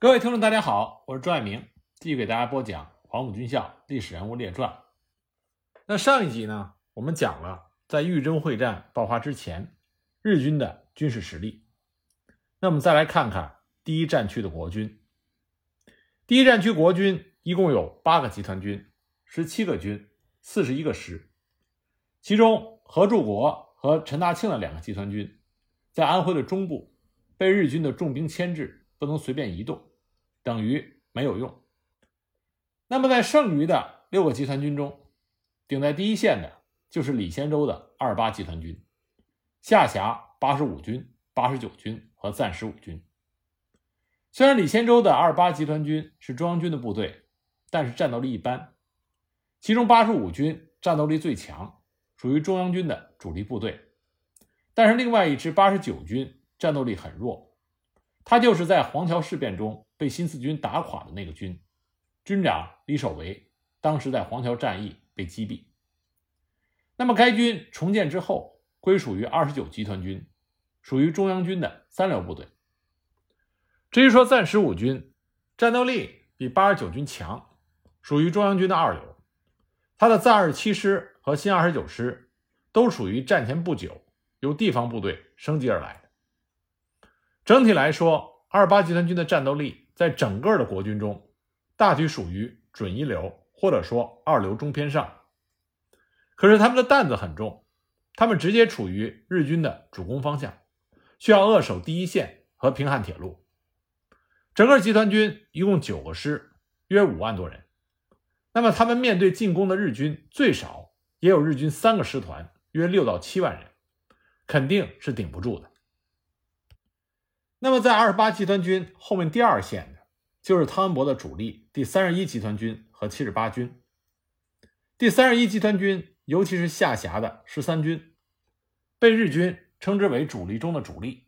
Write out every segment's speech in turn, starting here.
各位听众，大家好，我是朱爱明，继续给大家播讲《黄埔军校历史人物列传》。那上一集呢，我们讲了在豫中会战爆发之前，日军的军事实力。那我们再来看看第一战区的国军。第一战区国军一共有八个集团军、十七个军、四十一个师，其中何柱国和陈大庆的两个集团军，在安徽的中部被日军的重兵牵制，不能随便移动。等于没有用。那么，在剩余的六个集团军中，顶在第一线的就是李先洲的二八集团军，下辖八十五军、八十九军和暂十五军。虽然李先洲的二八集团军是中央军的部队，但是战斗力一般。其中八十五军战斗力最强，属于中央军的主力部队。但是另外一支八十九军战斗力很弱，他就是在黄桥事变中。被新四军打垮的那个军，军长李守维当时在黄桥战役被击毙。那么该军重建之后，归属于二十九集团军，属于中央军的三流部队。至于说暂十五军，战斗力比八十九军强，属于中央军的二流。他的暂二十七师和新二十九师都属于战前不久由地方部队升级而来的。整体来说，二八集团军的战斗力。在整个的国军中，大体属于准一流，或者说二流中偏上。可是他们的担子很重，他们直接处于日军的主攻方向，需要扼守第一线和平汉铁路。整个集团军一共九个师，约五万多人。那么他们面对进攻的日军，最少也有日军三个师团，约六到七万人，肯定是顶不住的。那么，在二十八集团军后面第二线的，就是汤恩伯的主力第三十一集团军和七十八军。第三十一集团军，尤其是下辖的十三军，被日军称之为主力中的主力。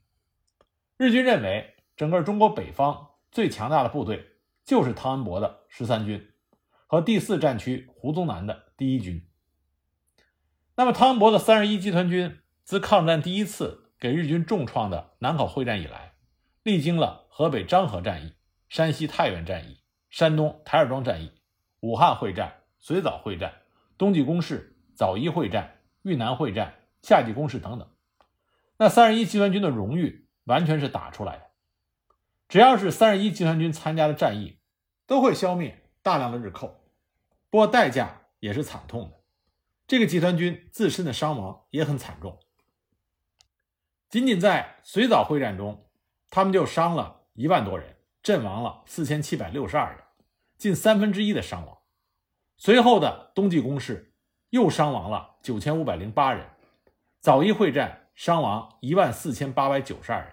日军认为，整个中国北方最强大的部队就是汤恩伯的十三军和第四战区胡宗南的第一军。那么，汤恩伯的三十一集团军自抗战第一次给日军重创的南口会战以来，历经了河北漳河战役、山西太原战役、山东台儿庄战役、武汉会战、随枣会战、冬季攻势、枣宜会战、豫南会战、夏季攻势等等，那三十一集团军的荣誉完全是打出来的。只要是三十一集团军参加的战役，都会消灭大量的日寇，不过代价也是惨痛的。这个集团军自身的伤亡也很惨重，仅仅在随枣会战中。他们就伤了一万多人，阵亡了四千七百六十二人，近三分之一的伤亡。随后的冬季攻势又伤亡了九千五百零八人，枣宜会战伤亡一万四千八百九十二人。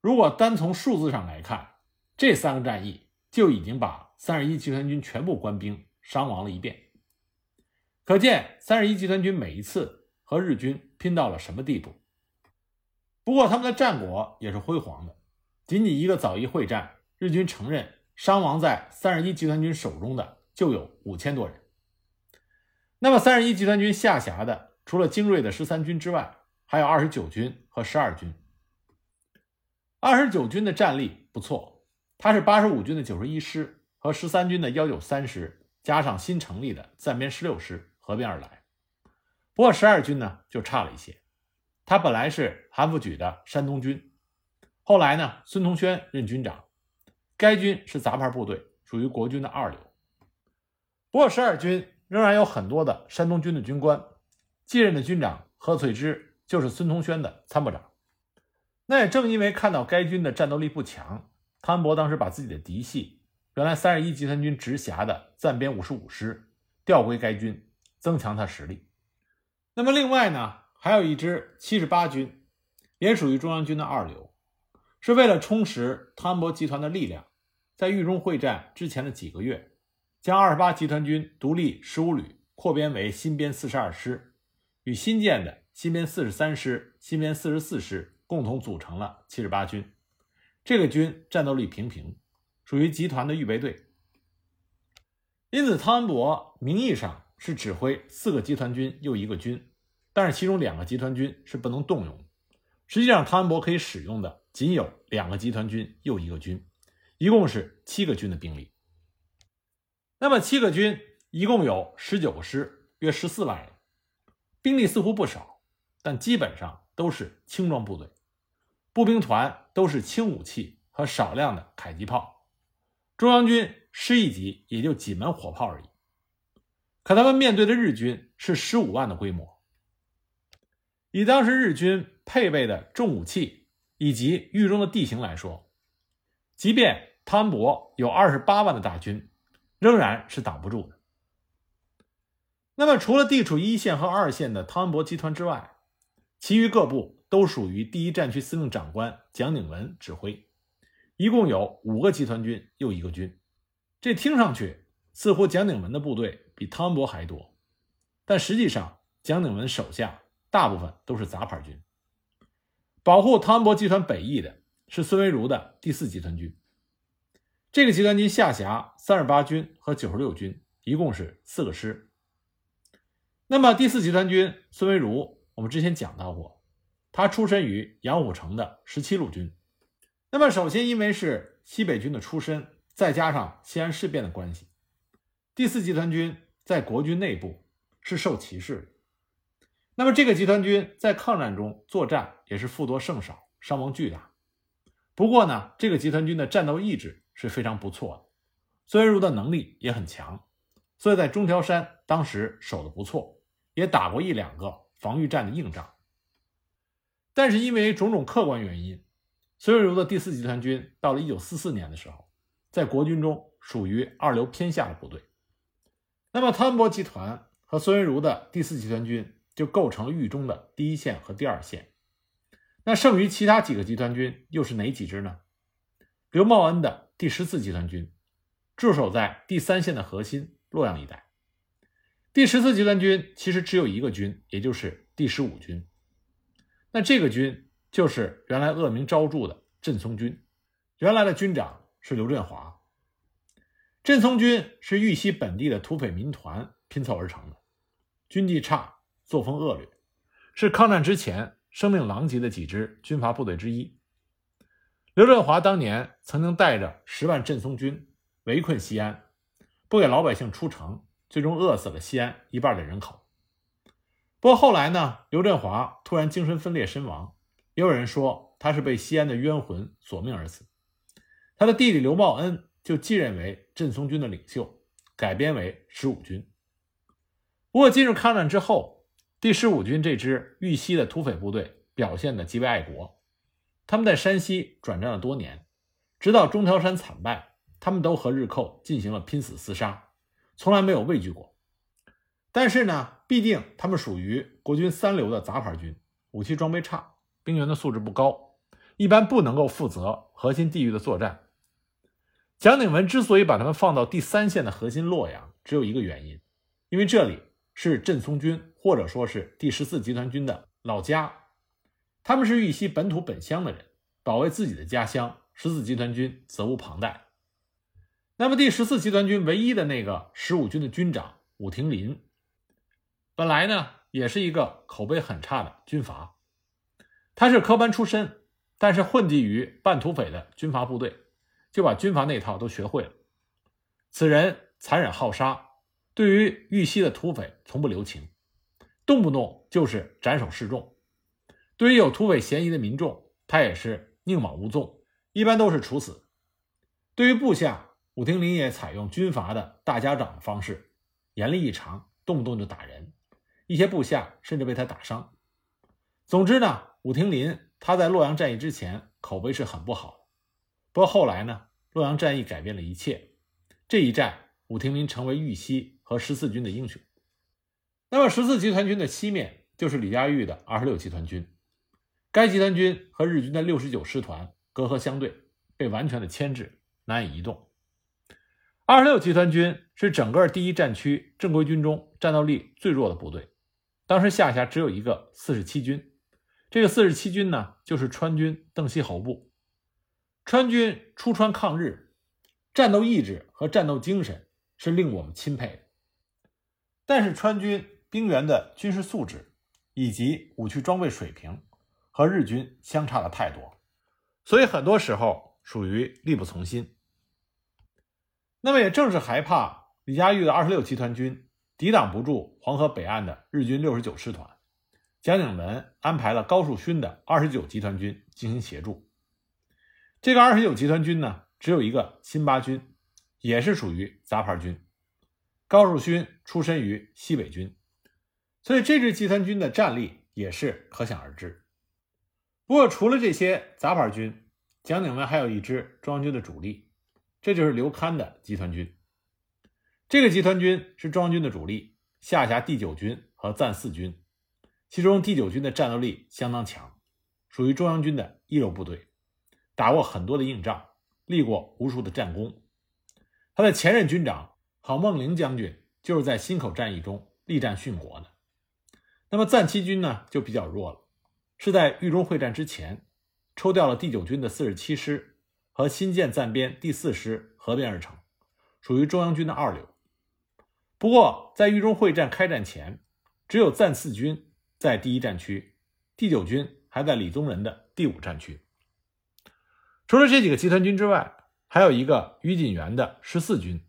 如果单从数字上来看，这三个战役就已经把三十一集团军全部官兵伤亡了一遍。可见三十一集团军每一次和日军拼到了什么地步。不过，他们的战果也是辉煌的。仅仅一个枣宜会战，日军承认伤亡在三十一集团军手中的就有五千多人。那么，三十一集团军下辖的除了精锐的十三军之外，还有二十九军和十二军。二十九军的战力不错，它是八十五军的九十一师和十三军的幺九三师，加上新成立的暂编十六师合并而来。不过，十二军呢就差了一些。他本来是韩复榘的山东军，后来呢，孙同轩任军长。该军是杂牌部队，属于国军的二流。不过十二军仍然有很多的山东军的军官，继任的军长贺翠芝就是孙同轩的参谋长。那也正因为看到该军的战斗力不强，汤恩伯当时把自己的嫡系，原来三十一集团军直辖的暂编五十五师调归该军，增强他实力。那么另外呢？还有一支七十八军，也属于中央军的二流，是为了充实汤恩伯集团的力量，在豫中会战之前的几个月，将二十八集团军独立十五旅扩编为新编四十二师，与新建的新编四十三师、新编四十四师共同组成了七十八军。这个军战斗力平平，属于集团的预备队。因此，汤恩伯名义上是指挥四个集团军又一个军。但是其中两个集团军是不能动用的，实际上汤恩伯可以使用的仅有两个集团军又一个军，一共是七个军的兵力。那么七个军一共有十九个师，约十四万人，兵力似乎不少，但基本上都是轻装部队，步兵团都是轻武器和少量的迫击炮，中央军师一级也就几门火炮而已。可他们面对的日军是十五万的规模，以当时日军配备的重武器以及豫中的地形来说，即便汤恩伯有二十八万的大军。仍然是挡不住的。那么，除了地处一线和二线的汤恩伯集团之外，其余各部都属于第一战区司令长官蒋鼎文指挥，一共有五个集团军又一个军。这听上去似乎蒋鼎文的部队比汤恩伯还多，但实际上蒋鼎文手下大部分都是杂牌军。保护汤恩伯集团北翼的是孙维如的第四集团军。这个集团军下辖三十八军和九十六军，一共是四个师。那么第四集团军孙维如，我们之前讲到过，他出身于杨虎城的十七路军。那么首先，因为是西北军的出身，再加上西安事变的关系，第四集团军在国军内部是受歧视的。那么这个集团军在抗战中作战也是负多胜少，伤亡巨大。不过呢，这个集团军的战斗意志。是非常不错的，孙文如的能力也很强，所以在中条山当时守得不错，也打过一两个防御战的硬仗。但是因为种种客观原因，孙文如的第四集团军到了一九四四年的时候，在国军中属于二流偏下的部队。那么汤恩伯集团和孙文如的第四集团军就构成了豫中的第一线和第二线。那剩余其他几个集团军又是哪几支呢？刘茂恩的。第十四集团军驻守在第三线的核心洛阳一带。第十四集团军其实只有一个军，也就是第十五军。那这个军就是原来恶名昭著的镇松军，原来的军长是刘振华。镇松军是豫西本地的土匪民团拼凑而成的，军纪差，作风恶劣，是抗战之前声名狼藉的几支军阀部队之一。刘振华当年曾经带着十万镇松军围困西安，不给老百姓出城，最终饿死了西安一半的人口。不过后来呢，刘振华突然精神分裂身亡，也有人说他是被西安的冤魂索命而死。他的弟弟刘茂恩就继任为镇松军的领袖，改编为十五军。不过进入抗战之后，第十五军这支豫西的土匪部队表现的极为爱国。他们在山西转战了多年，直到中条山惨败，他们都和日寇进行了拼死厮杀，从来没有畏惧过。但是呢，毕竟他们属于国军三流的杂牌军，武器装备差，兵员的素质不高，一般不能够负责核心地域的作战。蒋鼎文之所以把他们放到第三线的核心洛阳，只有一个原因，因为这里是镇松军或者说是第十四集团军的老家。他们是豫西本土本乡的人，保卫自己的家乡，十四集团军责无旁贷。那么第十四集团军唯一的那个十五军的军长武廷林，本来呢也是一个口碑很差的军阀，他是科班出身，但是混迹于半土匪的军阀部队，就把军阀那套都学会了。此人残忍好杀，对于豫西的土匪从不留情，动不动就是斩首示众。对于有土匪嫌疑的民众，他也是宁枉勿纵，一般都是处死。对于部下，武廷林也采用军阀的大家长的方式，严厉异常，动不动就打人，一些部下甚至被他打伤。总之呢，武廷林他在洛阳战役之前口碑是很不好。不过后来呢，洛阳战役改变了一切，这一战武廷林成为豫西和十四军的英雄。那么十四集团军的西面就是李佳玉的二十六集团军。该集团军和日军的六十九师团隔河相对，被完全的牵制，难以移动。二十六集团军是整个第一战区正规军中战斗力最弱的部队，当时下辖只有一个四十七军。这个四十七军呢，就是川军邓锡侯部。川军出川抗日，战斗意志和战斗精神是令我们钦佩的。但是川军兵员的军事素质以及武器装备水平。和日军相差了太多，所以很多时候属于力不从心。那么也正是害怕李佳玉的二十六集团军抵挡不住黄河北岸的日军六十九师团，蒋鼎文安排了高树勋的二十九集团军进行协助。这个二十九集团军呢，只有一个新八军，也是属于杂牌军。高树勋出身于西北军，所以这支集团军的战力也是可想而知。不过，除了这些杂牌军，蒋鼎文还有一支中央军的主力，这就是刘戡的集团军。这个集团军是中央军的主力，下辖第九军和暂四军，其中第九军的战斗力相当强，属于中央军的一流部队，打过很多的硬仗，立过无数的战功。他的前任军长郝梦龄将军就是在忻口战役中力战殉国的。那么暂七军呢，就比较弱了。是在豫中会战之前，抽调了第九军的四十七师和新建暂编第四师合编而成，属于中央军的二流。不过，在豫中会战开战前，只有暂四军在第一战区，第九军还在李宗仁的第五战区。除了这几个集团军之外，还有一个于锦元的十四军，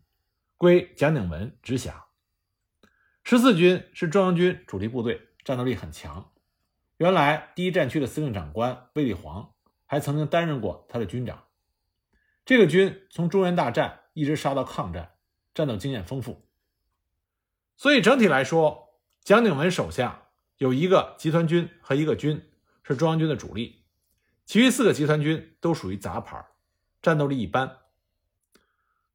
归蒋鼎文直辖。十四军是中央军主力部队，战斗力很强。原来第一战区的司令长官卫立煌还曾经担任过他的军长。这个军从中原大战一直杀到抗战，战斗经验丰富。所以整体来说，蒋鼎文手下有一个集团军和一个军是中央军的主力，其余四个集团军都属于杂牌，战斗力一般。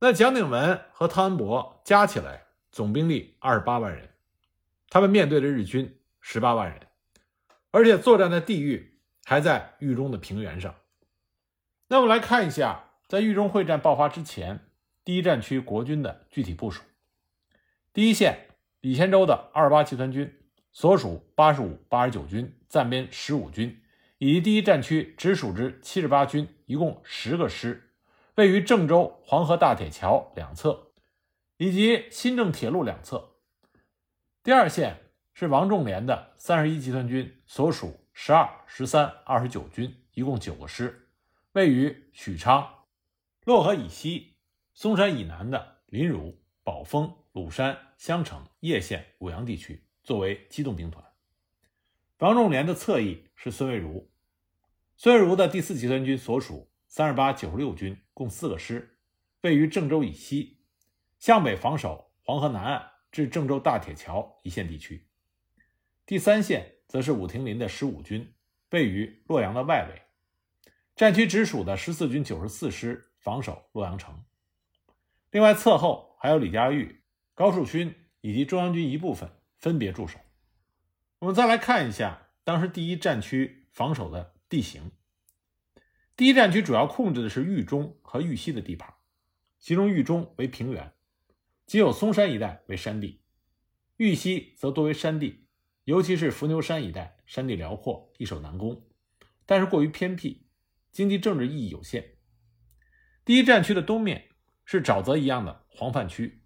那蒋鼎文和汤恩伯加起来总兵力二十八万人，他们面对的日军十八万人。而且作战的地域还在豫中的平原上。那我们来看一下，在豫中会战爆发之前，第一战区国军的具体部署。第一线，李先洲的二八集团军所属八十五、八十九军暂编十五军，以及第一战区直属之七十八军，一共十个师，位于郑州黄河大铁桥两侧，以及新郑铁路两侧。第二线。是王仲廉的三十一集团军所属十二、十三、二十九军，一共九个师，位于许昌、漯河以西、嵩山以南的临汝、宝丰、鲁山、襄城、叶县、舞阳地区，作为机动兵团。王仲廉的侧翼是孙蔚如，孙蔚如的第四集团军所属三十八、九十六军，共四个师，位于郑州以西，向北防守黄河南岸至郑州大铁桥一线地区。第三线则是武亭林的十五军，位于洛阳的外围，战区直属的十四军九十四师防守洛阳城。另外侧后还有李佳玉、高树勋以及中央军一部分分别驻守。我们再来看一下当时第一战区防守的地形。第一战区主要控制的是豫中和豫西的地盘，其中豫中为平原，仅有嵩山一带为山地，豫西则多为山地。尤其是伏牛山一带，山地辽阔，易守难攻，但是过于偏僻，经济政治意义有限。第一战区的东面是沼泽一样的黄泛区，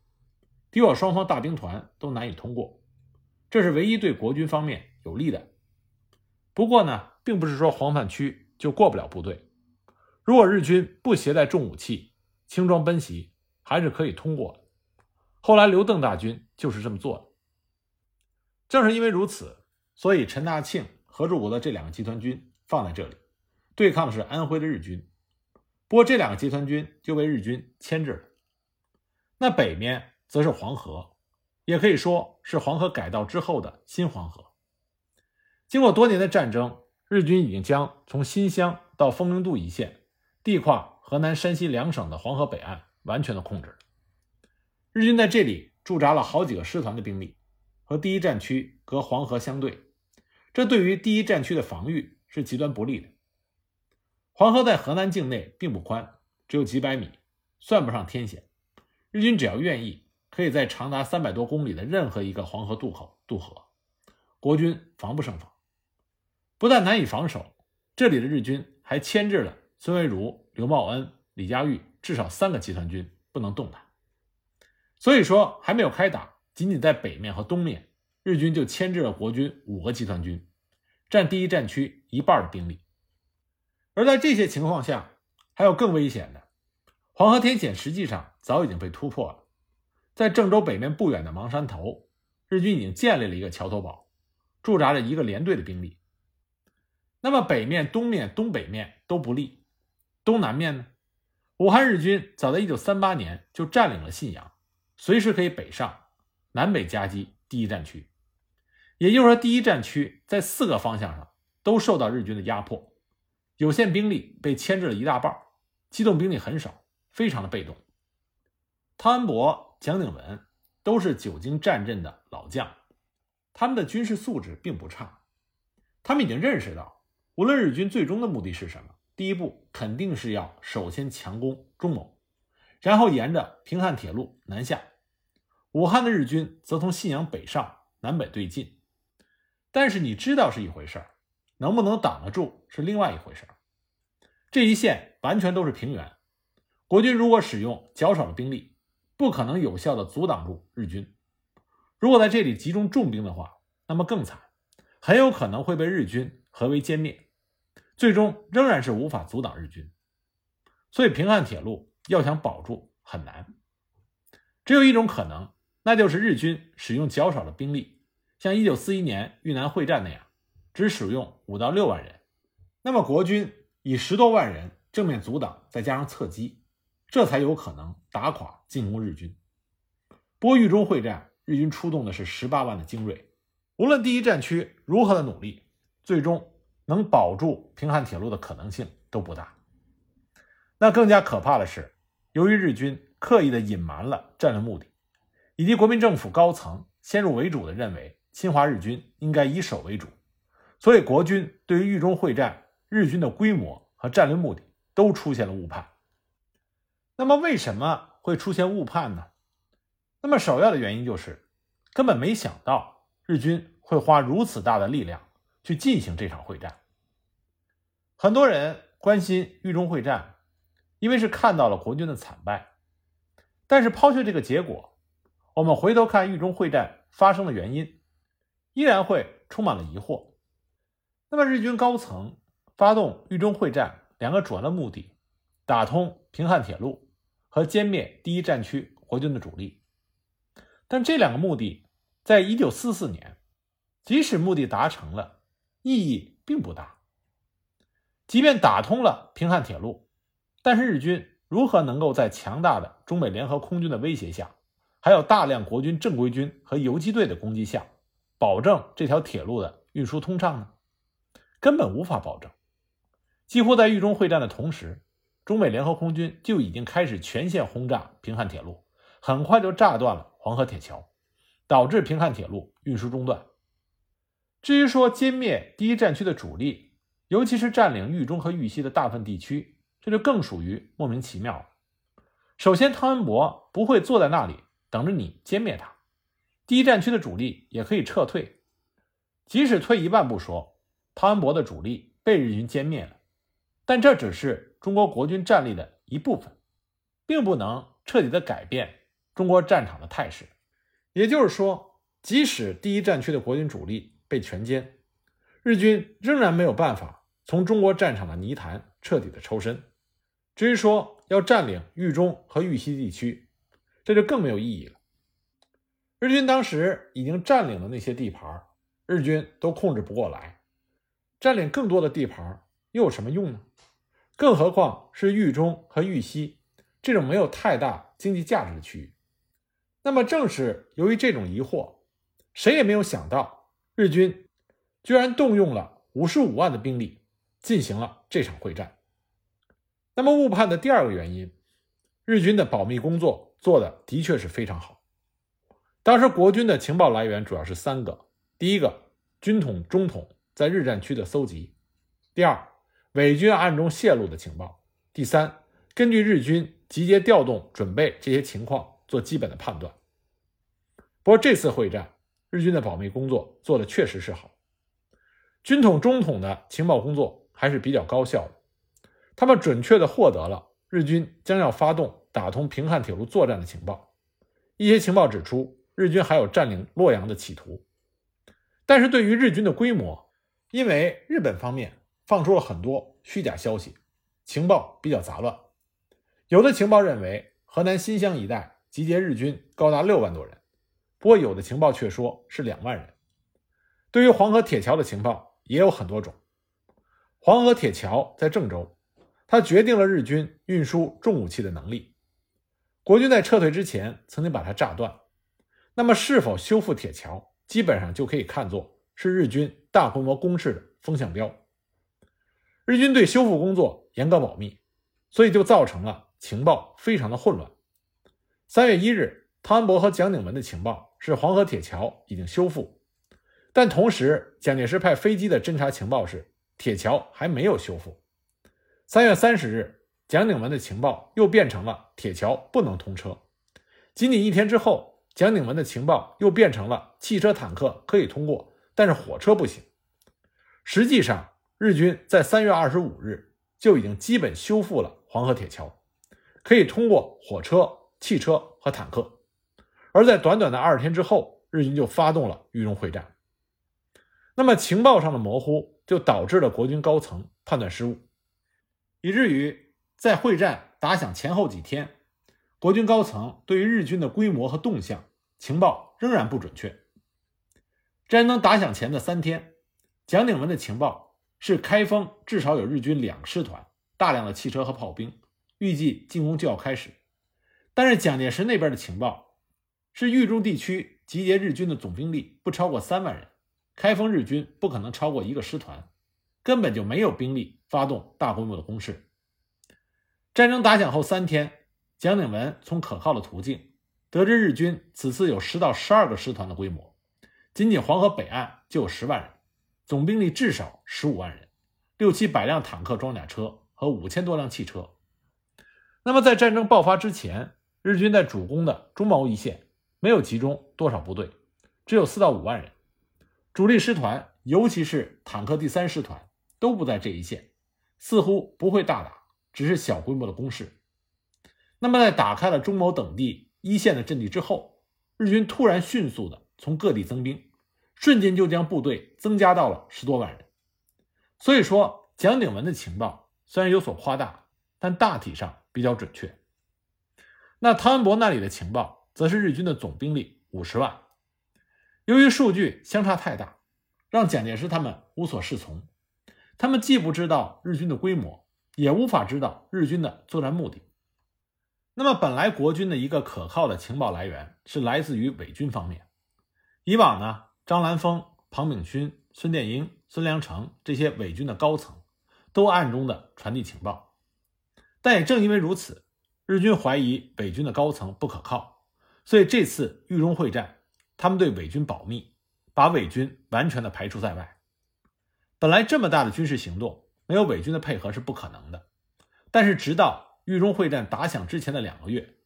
敌我双方大兵团都难以通过，这是唯一对国军方面有利的。不过呢，并不是说黄泛区就过不了部队，如果日军不携带重武器，轻装奔袭，还是可以通过的。后来刘邓大军就是这么做的。正是因为如此，所以陈大庆、何柱国的这两个集团军放在这里，对抗的是安徽的日军。不过这两个集团军就被日军牵制了。那北面则是黄河，也可以说是黄河改道之后的新黄河。经过多年的战争，日军已经将从新乡到丰宁渡一线，地跨河南、山西两省的黄河北岸完全的控制。日军在这里驻扎了好几个师团的兵力。和第一战区隔黄河相对，这对于第一战区的防御是极端不利的。黄河在河南境内并不宽，只有几百米，算不上天险。日军只要愿意，可以在长达三百多公里的任何一个黄河渡口渡河，国军防不胜防。不但难以防守，这里的日军还牵制了孙维如、刘茂恩、李佳玉至少三个集团军，不能动弹。所以说，还没有开打。仅仅在北面和东面，日军就牵制了国军五个集团军，占第一战区一半的兵力。而在这些情况下，还有更危险的：黄河天险实际上早已经被突破了，在郑州北面不远的芒山头，日军已经建立了一个桥头堡，驻扎着一个连队的兵力。那么北面、东面、东北面都不利，东南面呢？武汉日军早在1938年就占领了信阳，随时可以北上，南北夹击第一战区。也就是说，第一战区在四个方向上都受到日军的压迫，有限兵力被牵制了一大半，机动兵力很少。非常的被动。汤恩伯、蒋鼎文都是久经战阵的老将，他们的军事素质并不差。他们已经认识到，无论日军最终的目的是什么，第一步肯定是要首先强攻中牟，然后沿着平汉铁路南下。武汉的日军则从信阳北上，南北对进。但是你知道是一回事儿，能不能挡得住是另外一回事儿。这一线完全都是平原。国军如果使用较少的兵力，不可能有效的阻挡住日军。如果在这里集中重兵的话，那么更惨，很有可能会被日军合围歼灭，最终仍然是无法阻挡日军。所以平汉铁路要想保住很难，只有一种可能，那就是日军使用较少的兵力，像1941年豫南会战那样，只使用五到六万人，那么国军以十多万人正面阻挡，再加上侧击。这才有可能打垮进攻日军。不过豫中会战，日军出动的是十八万的精锐，无论第一战区如何的努力，最终能保住平汉铁路的可能性都不大。那更加可怕的是，由于日军刻意的隐瞒了战略目的，以及国民政府高层先入为主的认为侵华日军应该以守为主，所以国军对于豫中会战日军的规模和战略目的都出现了误判。那么为什么会出现误判呢？那么首要的原因就是根本没想到日军会花如此大的力量去进行这场会战。很多人关心豫中会战，因为是看到了国军的惨败。但是抛却这个结果，我们回头看豫中会战发生的原因，依然会充满了疑惑。那么日军高层发动豫中会战两个主要的目的，打通平汉铁路。和歼灭第一战区国军的主力，但这两个目的，在一九四四年，即使目的达成了，意义并不大。即便打通了平汉铁路，但是日军如何能够在强大的中美联合空军的威胁下，还有大量国军正规军和游击队的攻击下，保证这条铁路的运输通畅呢？根本无法保证。几乎在豫中会战的同时。中美联合空军就已经开始全线轰炸平汉铁路，很快就炸断了黄河铁桥，导致平汉铁路运输中断。至于说歼灭第一战区的主力，尤其是占领豫中和豫西的大部分地区，这就更属于莫名其妙了。首先，汤恩伯不会坐在那里等着你歼灭他，第一战区的主力也可以撤退。即使退一万步说，汤恩伯的主力被日军歼灭了。但这只是中国国军战力的一部分，并不能彻底的改变中国战场的态势。也就是说，即使第一战区的国军主力被全歼，日军仍然没有办法从中国战场的泥潭彻底的抽身。至于说要占领豫中和豫西地区，这就更没有意义了。日军当时已经占领了那些地盘，日军都控制不过来，占领更多的地盘又有什么用呢？更何况是豫中和豫西这种没有太大经济价值的区域。那么，正是由于这种疑惑，谁也没有想到日军居然动用了五十五万的兵力进行了这场会战。那么，误判的第二个原因，日军的保密工作做的的确是非常好。当时国军的情报来源主要是三个：第一个，军统、中统在日战区的搜集；第二，伪军暗中泄露的情报。第三，根据日军集结、调动、准备这些情况做基本的判断。不过这次会战，日军的保密工作做的确实是好，军统、中统的情报工作还是比较高效的。他们准确的获得了日军将要发动打通平汉铁路作战的情报。一些情报指出，日军还有占领洛阳的企图。但是对于日军的规模，因为日本方面。放出了很多虚假消息，情报比较杂乱。有的情报认为河南新乡一带集结日军高达六万多人，不过有的情报却说是两万人。对于黄河铁桥的情报也有很多种。黄河铁桥在郑州，它决定了日军运输重武器的能力。国军在撤退之前曾经把它炸断，那么是否修复铁桥，基本上就可以看作是日军大规模攻势的风向标。日军对修复工作严格保密，所以就造成了情报非常的混乱。三月一日，汤恩伯和蒋鼎文的情报是黄河铁桥已经修复，但同时蒋介石派飞机的侦察情报是铁桥还没有修复。三月三十日，蒋鼎文的情报又变成了铁桥不能通车。仅仅一天之后，蒋鼎文的情报又变成了汽车坦克可以通过，但是火车不行。实际上，日军在三月二十五日就已经基本修复了黄河铁桥，可以通过火车、汽车和坦克。而在短短的二十天之后，日军就发动了豫中会战。那么情报上的模糊，就导致了国军高层判断失误，以至于在会战打响前后几天，国军高层对于日军的规模和动向情报仍然不准确。战争打响前的三天，蒋鼎文的情报。是开封至少有日军两师团，大量的汽车和炮兵，预计进攻就要开始。但是蒋介石那边的情报是豫中地区集结日军的总兵力不超过三万人，开封日军不可能超过一个师团，根本就没有兵力发动大规模的攻势。战争打响后三天，蒋鼎文从可靠的途径得知日军此次有十到十二个师团的规模，仅仅黄河北岸就有十万人。总兵力至少十五万人，六七百辆坦克装甲车和五千多辆汽车。那么，在战争爆发之前，日军在主攻的中毛一线没有集中多少部队，只有四到五万人。主力师团，尤其是坦克第三师团，都不在这一线，似乎不会大打，只是小规模的攻势。那么，在打开了中牟等地一线的阵地之后，日军突然迅速的从各地增兵。瞬间就将部队增加到了十多万人，所以说蒋鼎文的情报虽然有所夸大，但大体上比较准确。那汤恩伯那里的情报则是日军的总兵力五十万，由于数据相差太大，让蒋介石他们无所适从。他们既不知道日军的规模，也无法知道日军的作战目的。那么本来国军的一个可靠的情报来源是来自于伪军方面，以往呢？张兰峰、庞炳勋、孙殿英、孙良诚这些伪军的高层都暗中的传递情报，但也正因为如此，日军怀疑伪军的高层不可靠，所以这次豫中会战，他们对伪军保密，把伪军完全的排除在外。本来这么大的军事行动，没有伪军的配合是不可能的。但是直到豫中会战打响之前的两个月，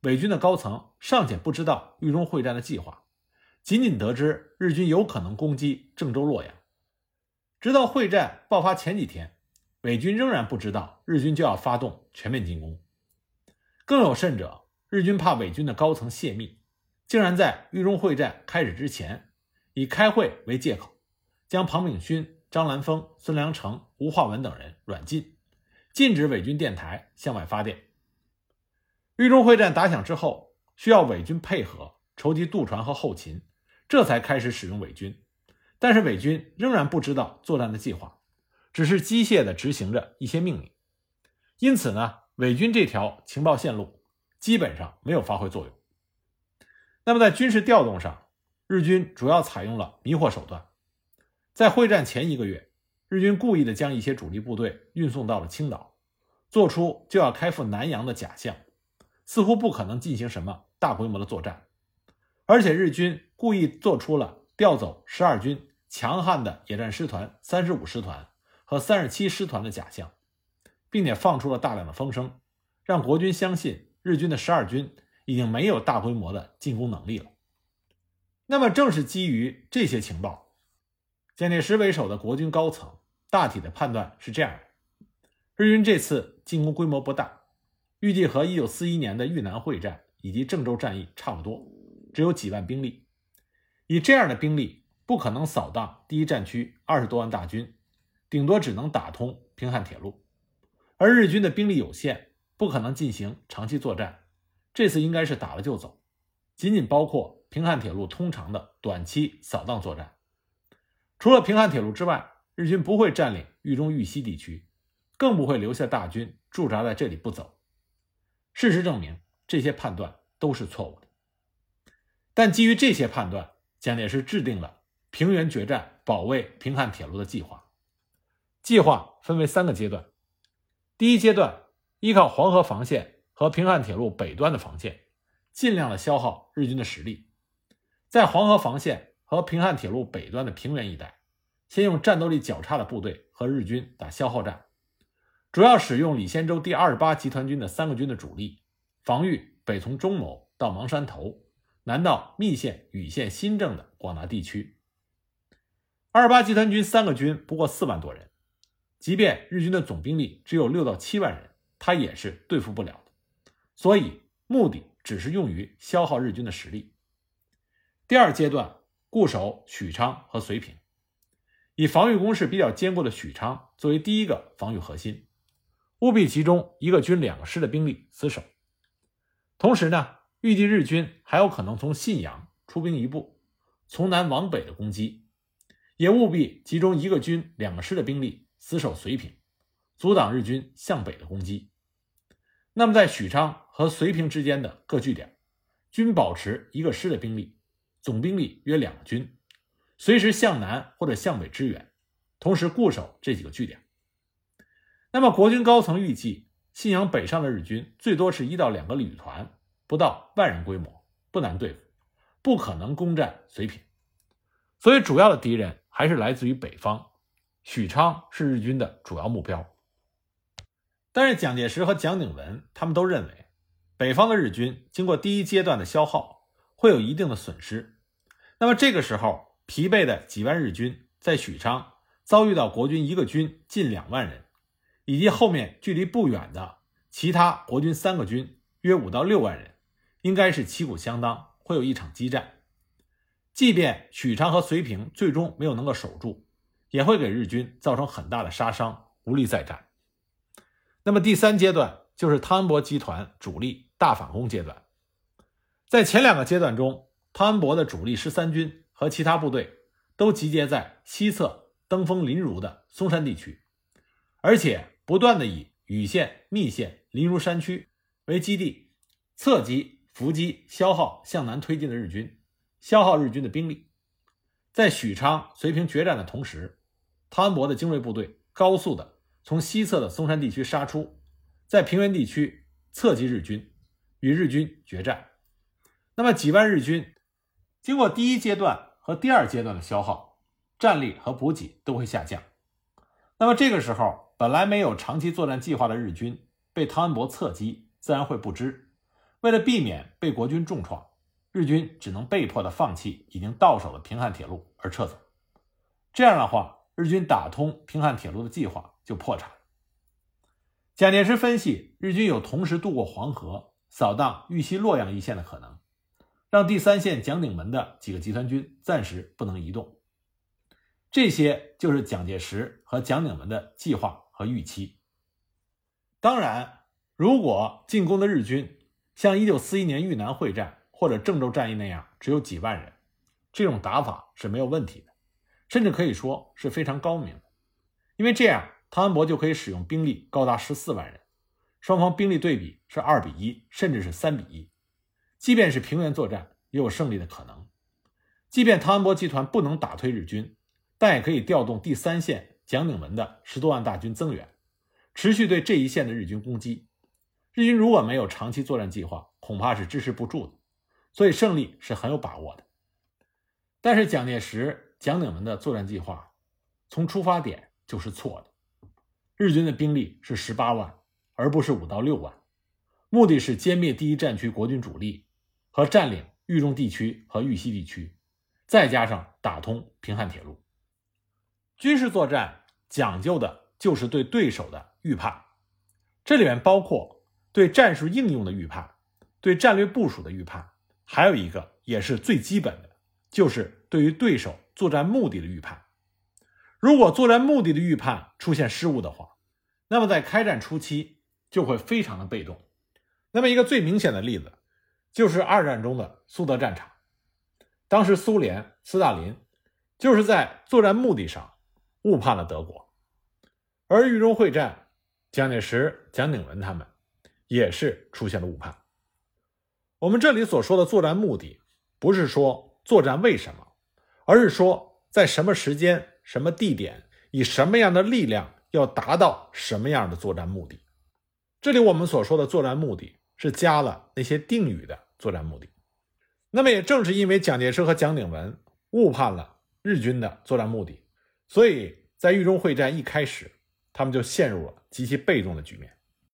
伪军的高层尚且不知道豫中会战的计划。仅仅得知日军有可能攻击郑州、洛阳，直到会战爆发前几天，伪军仍然不知道日军就要发动全面进攻。更有甚者，日军怕伪军的高层泄密，竟然在豫中会战开始之前，以开会为借口，将庞炳勋、张兰峰、孙良诚、吴化文等人软禁，禁止伪军电台向外发电。豫中会战打响之后，需要伪军配合筹集渡船和后勤。这才开始使用伪军，但是伪军仍然不知道作战的计划，只是机械地执行着一些命令。因此呢，伪军这条情报线路基本上没有发挥作用。那么在军事调动上，日军主要采用了迷惑手段。在会战前一个月，日军故意的将一些主力部队运送到了青岛，做出就要开赴南阳的假象，似乎不可能进行什么大规模的作战。而且日军故意做出了调走十二军强悍的野战师团三十五师团和三十七师团的假象，并且放出了大量的风声，让国军相信日军的十二军已经没有大规模的进攻能力了。那么，正是基于这些情报，蒋介石为首的国军高层大体的判断是这样的：日军这次进攻规模不大，预计和一九四一年的豫南会战以及郑州战役差不多。只有几万兵力，以这样的兵力不可能扫荡第一战区二十多万大军，顶多只能打通平汉铁路。而日军的兵力有限，不可能进行长期作战，这次应该是打了就走，仅仅包括平汉铁路通常的短期扫荡作战。除了平汉铁路之外，日军不会占领豫中豫西地区，更不会留下大军驻扎在这里不走。事实证明，这些判断都是错误的。但基于这些判断，蒋介石制定了平原决战保卫平汉铁路的计划。计划分为三个阶段。第一阶段，依靠黄河防线和平汉铁路北端的防线，尽量的消耗日军的实力。在黄河防线和平汉铁路北端的平原一带，先用战斗力较差的部队和日军打消耗战，主要使用李先洲第二十八集团军的三个军的主力，防御北从中牟到芒山头，南到密县、禹县、新郑的广大地区。二十八集团军三个军不过四万多人。即便日军的总兵力只有六到七万人，他也是对付不了的。所以目的只是用于消耗日军的实力。第二阶段固守许昌和绥平，以防御工事比较坚固的许昌作为第一个防御核心，务必集中一个军两个师的兵力死守。同时呢，预计日军还有可能从信阳出兵一部，从南往北的攻击，也务必集中一个军两个师的兵力。死守绥平，阻挡日军向北的攻击。那么，在许昌和绥平之间的各据点，均保持一个师的兵力，总兵力约两个军，随时向南或者向北支援，同时固守这几个据点。那么，国军高层预计，信阳北上的日军最多是一到两个旅团，不到万人规模，不难对付，不可能攻占绥平。所以，主要的敌人还是来自于北方。许昌是日军的主要目标，但是蒋介石和蒋鼎文他们都认为，北方的日军经过第一阶段的消耗，会有一定的损失。那么这个时候，疲惫的几万日军在许昌遭遇到国军一个军近两万人，以及后面距离不远的其他国军三个军约五到六万人，应该是旗鼓相当，会有一场激战。即便许昌和绥平最终没有能够守住。也会给日军造成很大的杀伤，无力再战。那么第三阶段就是汤恩伯集团主力大反攻阶段。在前两个阶段中，汤恩伯的主力十三军和其他部队都集结在西侧登封临如的松山地区，而且不断的以禹县、密县、临如山区为基地，侧击、伏击、消耗向南推进的日军，消耗日军的兵力。在许昌、绥平决战的同时。汤恩伯的精锐部队高速的从西侧的松山地区杀出，在平原地区侧击日军，与日军决战。那么几万日军经过第一阶段和第二阶段的消耗，战力和补给都会下降。那么这个时候，本来没有长期作战计划的日军被汤恩伯侧击，自然会不支。为了避免被国军重创，日军只能被迫的放弃已经到手的平汉铁路而撤走。这样的话。日军打通平汉铁路的计划就破产。蒋介石分析，日军有同时渡过黄河、扫荡豫西洛阳一线的可能，让第三线蒋鼎门的几个集团军暂时不能移动。这些就是蒋介石和蒋鼎门的计划和预期。当然，如果进攻的日军像1941年豫南会战或者郑州战役那样只有几万人，这种打法是没有问题的。甚至可以说是非常高明的，因为这样汤恩伯就可以使用兵力高达十四万人，双方兵力对比是二比一，甚至是三比一。即便是平原作战，也有胜利的可能。即便汤恩伯集团不能打退日军，但也可以调动第三线蒋鼎文的十多万大军增援，持续对这一线的日军攻击。日军如果没有长期作战计划，恐怕是支持不住的，所以胜利是很有把握的。但是蒋介石。蒋鼎文的作战计划从出发点就是错的。日军的兵力是十八万，而不是五到六万，目的是歼灭第一战区国军主力和占领豫中地区和豫西地区，再加上打通平汉铁路。军事作战讲究的就是对对手的预判，这里面包括对战术应用的预判，对战略部署的预判，还有一个也是最基本的，就是对于对手。作战目的的预判，如果作战目的的预判出现失误的话，那么在开战初期，就会非常的被动。那么一个最明显的例子，就是二战中的苏德战场。当时苏联斯大林就是在作战目的上误判了德国，而豫中会战，蒋介石、蒋鼎文他们也是出现了误判。我们这里所说的作战目的，不是说作战为什么，而是说在什么时间、什么地点，以什么样的力量要达到什么样的作战目的。这里我们所说的作战目的是加了那些定语的作战目的。那么也正是因为蒋介石和蒋鼎文误判了日军的作战目的，所以在豫中会战一开始，他们就陷入了极其被动的局面。